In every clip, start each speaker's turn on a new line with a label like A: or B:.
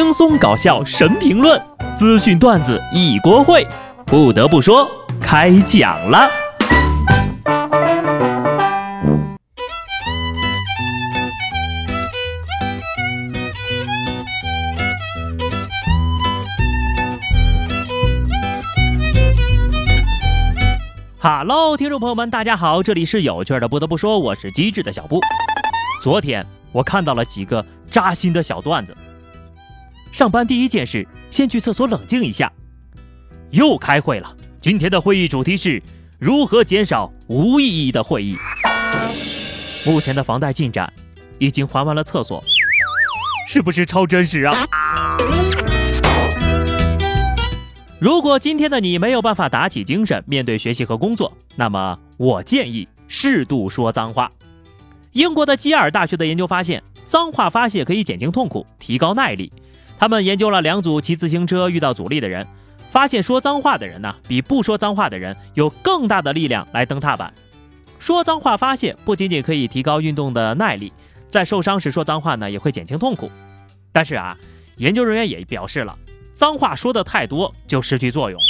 A: 轻松搞笑神评论，资讯段子一锅烩。不得不说，开讲了。哈喽，听众朋友们，大家好，这里是有趣的。不得不说，我是机智的小布。昨天我看到了几个扎心的小段子。上班第一件事，先去厕所冷静一下。又开会了，今天的会议主题是如何减少无意义的会议。目前的房贷进展已经还完了，厕所是不是超真实啊？如果今天的你没有办法打起精神面对学习和工作，那么我建议适度说脏话。英国的基尔大学的研究发现，脏话发泄可以减轻痛苦，提高耐力。他们研究了两组骑自行车遇到阻力的人，发现说脏话的人呢，比不说脏话的人有更大的力量来蹬踏板。说脏话发泄不仅仅可以提高运动的耐力，在受伤时说脏话呢，也会减轻痛苦。但是啊，研究人员也表示了，脏话说的太多就失去作用。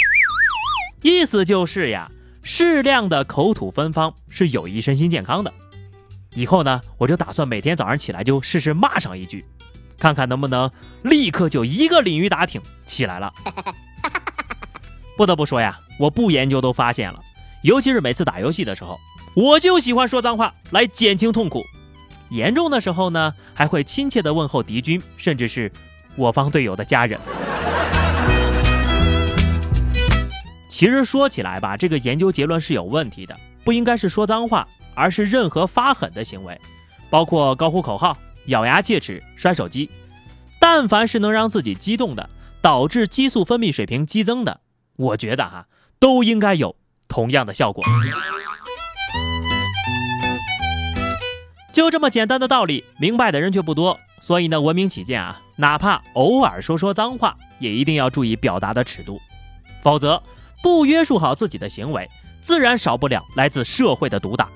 A: 意思就是呀，适量的口吐芬芳是有益身心健康的。以后呢，我就打算每天早上起来就试试骂上一句。看看能不能立刻就一个鲤鱼打挺起来了。不得不说呀，我不研究都发现了，尤其是每次打游戏的时候，我就喜欢说脏话来减轻痛苦。严重的时候呢，还会亲切的问候敌军，甚至是我方队友的家人。其实说起来吧，这个研究结论是有问题的，不应该是说脏话，而是任何发狠的行为，包括高呼口号。咬牙切齿、摔手机，但凡是能让自己激动的，导致激素分泌水平激增的，我觉得哈都应该有同样的效果。就这么简单的道理，明白的人却不多。所以呢，文明起见啊，哪怕偶尔说说脏话，也一定要注意表达的尺度，否则不约束好自己的行为，自然少不了来自社会的毒打。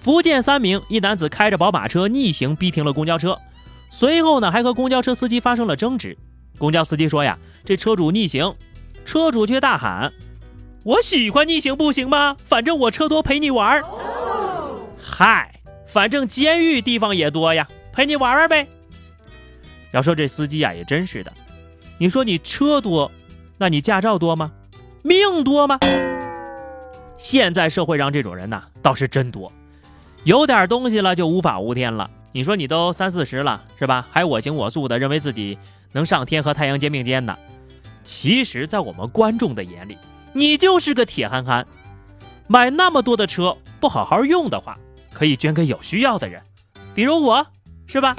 A: 福建三明一男子开着宝马车逆行逼停了公交车，随后呢还和公交车司机发生了争执。公交司机说呀，这车主逆行，车主却大喊：“我喜欢逆行不行吗？反正我车多陪你玩。”嗨，反正监狱地方也多呀，陪你玩玩呗。要说这司机呀也真是的，你说你车多，那你驾照多吗？命多吗？现在社会上这种人呐倒是真多。有点东西了就无法无天了。你说你都三四十了是吧？还我行我素的，认为自己能上天和太阳肩并肩呢。其实，在我们观众的眼里，你就是个铁憨憨。买那么多的车不好好用的话，可以捐给有需要的人，比如我，是吧？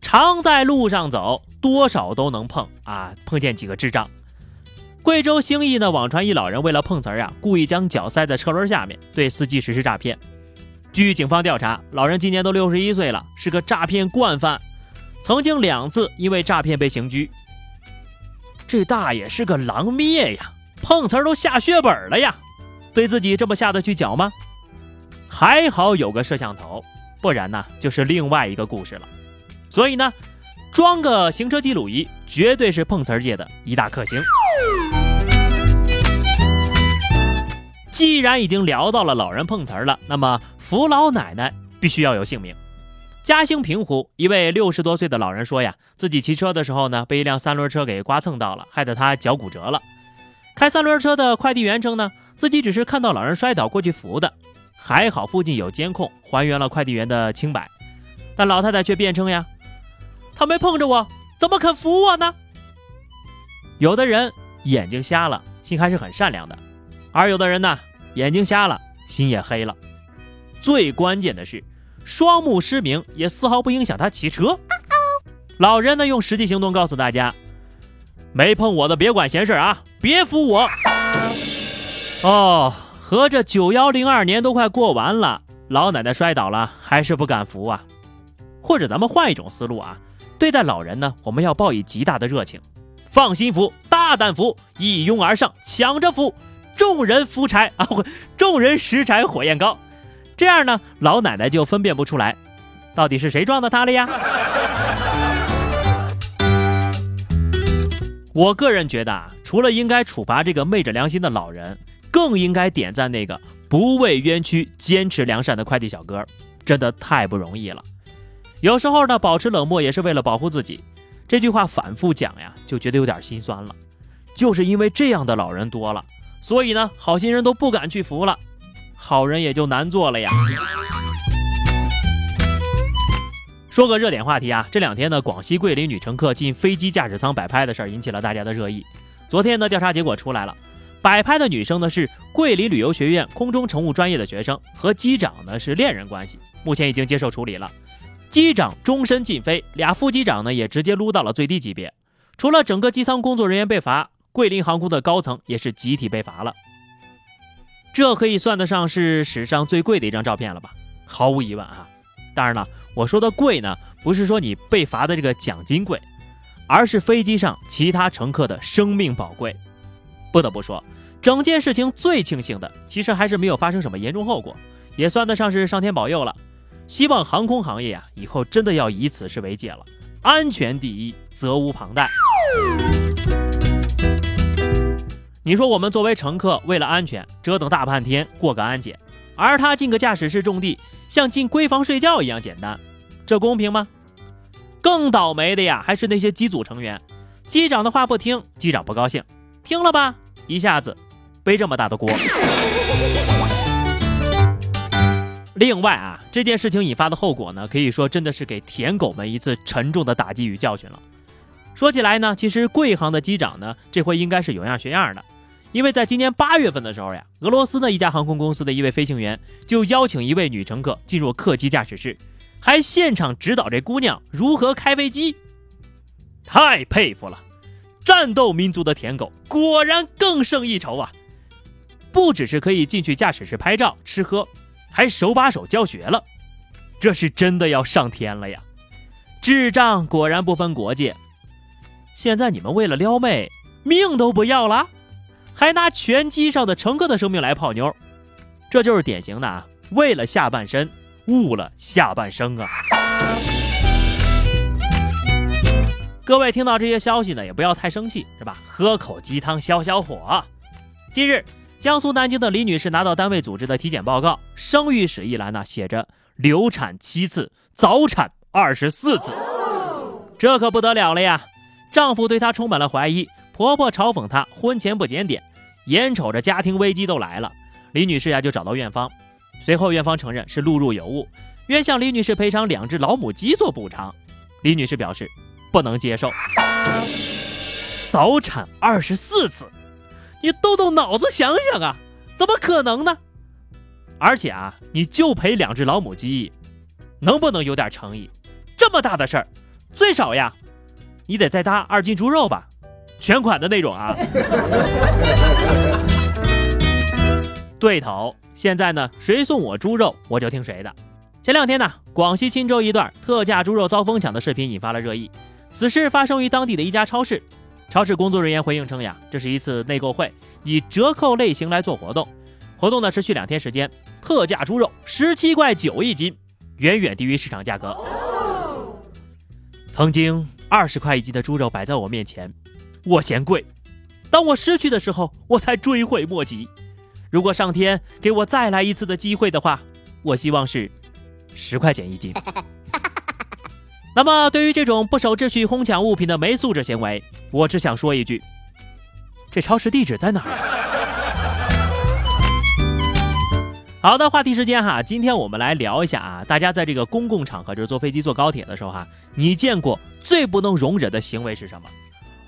A: 常在路上走，多少都能碰啊，碰见几个智障。贵州兴义呢，网传一老人为了碰瓷儿啊，故意将脚塞在车轮下面，对司机实施诈骗。据警方调查，老人今年都六十一岁了，是个诈骗惯犯，曾经两次因为诈骗被刑拘。这大爷是个狼灭呀，碰瓷儿都下血本了呀，对自己这么下得去脚吗？还好有个摄像头，不然呢就是另外一个故事了。所以呢，装个行车记录仪，绝对是碰瓷儿界的一大克星。既然已经聊到了老人碰瓷儿了，那么扶老奶奶必须要有姓名。嘉兴平湖一位六十多岁的老人说呀，自己骑车的时候呢，被一辆三轮车给刮蹭到了，害得他脚骨折了。开三轮车的快递员称呢，自己只是看到老人摔倒过去扶的，还好附近有监控，还原了快递员的清白。但老太太却辩称呀，他没碰着我，怎么肯扶我呢？有的人眼睛瞎了，心还是很善良的。而有的人呢，眼睛瞎了，心也黑了。最关键的是，双目失明也丝毫不影响他骑车。老人呢，用实际行动告诉大家：没碰我的别管闲事啊，别扶我。哦，合着九幺零二年都快过完了，老奶奶摔倒了还是不敢扶啊？或者咱们换一种思路啊，对待老人呢，我们要报以极大的热情，放心扶，大胆扶，一拥而上，抢着扶。众人扶柴啊，众人拾柴火焰高，这样呢，老奶奶就分辨不出来，到底是谁撞到他了呀？我个人觉得啊，除了应该处罚这个昧着良心的老人，更应该点赞那个不畏冤屈、坚持良善的快递小哥，真的太不容易了。有时候呢，保持冷漠也是为了保护自己。这句话反复讲呀，就觉得有点心酸了。就是因为这样的老人多了，所以呢，好心人都不敢去扶了，好人也就难做了呀。说个热点话题啊，这两天呢，广西桂林女乘客进飞机驾驶舱摆拍的事儿引起了大家的热议。昨天呢，调查结果出来了，摆拍的女生呢是桂林旅游学院空中乘务专业的学生，和机长呢是恋人关系，目前已经接受处理了。机长终身禁飞，俩副机长呢也直接撸到了最低级别。除了整个机舱工作人员被罚，桂林航空的高层也是集体被罚了。这可以算得上是史上最贵的一张照片了吧？毫无疑问啊。当然了，我说的贵呢，不是说你被罚的这个奖金贵，而是飞机上其他乘客的生命宝贵。不得不说，整件事情最庆幸的，其实还是没有发生什么严重后果，也算得上是上天保佑了。希望航空行业啊，以后真的要以此事为戒了，安全第一，责无旁贷。你说我们作为乘客，为了安全折腾大半天过个安检，而他进个驾驶室种地。像进闺房睡觉一样简单，这公平吗？更倒霉的呀，还是那些机组成员，机长的话不听，机长不高兴，听了吧，一下子背这么大的锅。另外啊，这件事情引发的后果呢，可以说真的是给舔狗们一次沉重的打击与教训了。说起来呢，其实贵航的机长呢，这回应该是有样学样的。因为在今年八月份的时候呀，俄罗斯的一家航空公司的一位飞行员就邀请一位女乘客进入客机驾驶室，还现场指导这姑娘如何开飞机，太佩服了！战斗民族的舔狗果然更胜一筹啊！不只是可以进去驾驶室拍照吃喝，还手把手教学了，这是真的要上天了呀！智障果然不分国界，现在你们为了撩妹，命都不要了？还拿全机上的乘客的生命来泡妞，这就是典型的啊，为了下半身误了下半生啊！各位听到这些消息呢，也不要太生气，是吧？喝口鸡汤消消火。近日，江苏南京的李女士拿到单位组织的体检报告，生育史一栏呢写着流产七次，早产二十四次，这可不得了了呀！丈夫对她充满了怀疑。婆婆嘲讽她婚前不检点，眼瞅着家庭危机都来了，李女士呀就找到院方，随后院方承认是录入有误，愿向李女士赔偿两只老母鸡做补偿。李女士表示不能接受，早产二十四次，你动动脑子想想啊，怎么可能呢？而且啊，你就赔两只老母鸡，能不能有点诚意？这么大的事儿，最少呀，你得再搭二斤猪肉吧。全款的那种啊，对头。现在呢，谁送我猪肉，我就听谁的。前两天呢，广西钦州一段特价猪肉遭疯抢的视频引发了热议。此事发生于当地的一家超市，超市工作人员回应称呀，这是一次内购会，以折扣类型来做活动。活动呢持续两天时间，特价猪肉十七块九一斤，远远低于市场价格。曾经二十块一斤的猪肉摆在我面前。我嫌贵，当我失去的时候，我才追悔莫及。如果上天给我再来一次的机会的话，我希望是十块钱一斤。那么，对于这种不守秩序、哄抢物品的没素质行为，我只想说一句：这超市地址在哪儿？好的，话题时间哈，今天我们来聊一下啊，大家在这个公共场合，就是坐飞机、坐高铁的时候哈，你见过最不能容忍的行为是什么？